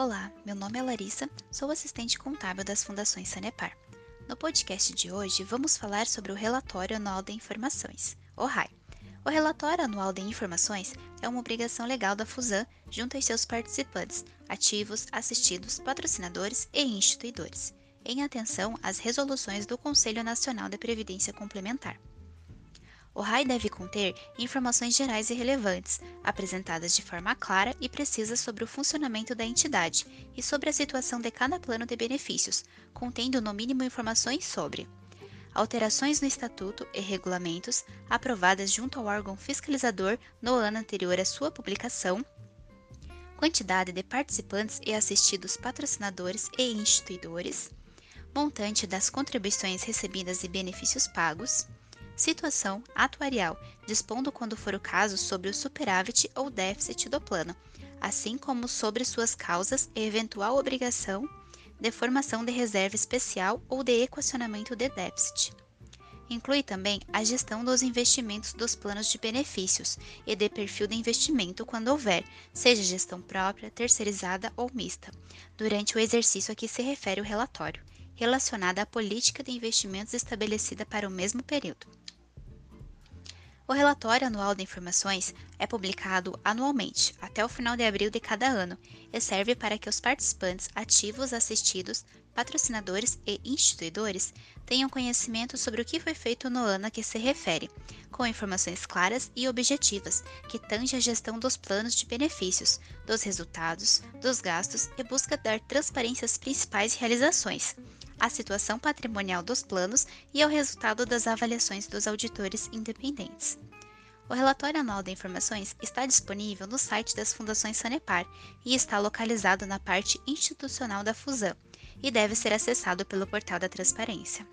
Olá, meu nome é Larissa, sou assistente contábil das Fundações Sanepar. No podcast de hoje, vamos falar sobre o Relatório Anual de Informações, o RAI. O Relatório Anual de Informações é uma obrigação legal da FUSAN junto aos seus participantes, ativos, assistidos, patrocinadores e instituidores, em atenção às resoluções do Conselho Nacional de Previdência Complementar. O RAI deve conter informações gerais e relevantes, apresentadas de forma clara e precisa sobre o funcionamento da entidade e sobre a situação de cada plano de benefícios, contendo no mínimo informações sobre alterações no estatuto e regulamentos aprovadas junto ao órgão fiscalizador no ano anterior à sua publicação, quantidade de participantes e assistidos patrocinadores e instituidores, montante das contribuições recebidas e benefícios pagos, situação atuarial, dispondo quando for o caso sobre o superávit ou déficit do plano, assim como sobre suas causas e eventual obrigação de formação de reserva especial ou de equacionamento de déficit. Inclui também a gestão dos investimentos dos planos de benefícios e de perfil de investimento quando houver, seja gestão própria, terceirizada ou mista, durante o exercício a que se refere o relatório, relacionada à política de investimentos estabelecida para o mesmo período. O relatório anual de informações é publicado anualmente, até o final de abril de cada ano, e serve para que os participantes ativos assistidos, patrocinadores e instituidores tenham conhecimento sobre o que foi feito no ano a que se refere, com informações claras e objetivas que tange a gestão dos planos de benefícios, dos resultados, dos gastos e busca dar transparência às principais realizações à situação patrimonial dos planos e ao resultado das avaliações dos auditores independentes. O relatório anual de informações está disponível no site das Fundações Sanepar e está localizado na parte institucional da fusão e deve ser acessado pelo portal da Transparência.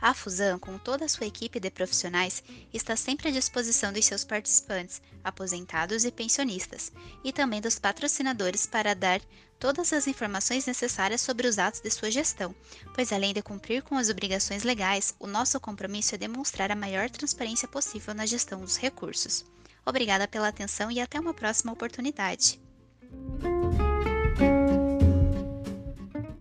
A Fusão, com toda a sua equipe de profissionais, está sempre à disposição dos seus participantes, aposentados e pensionistas, e também dos patrocinadores para dar todas as informações necessárias sobre os atos de sua gestão, pois além de cumprir com as obrigações legais, o nosso compromisso é demonstrar a maior transparência possível na gestão dos recursos. Obrigada pela atenção e até uma próxima oportunidade.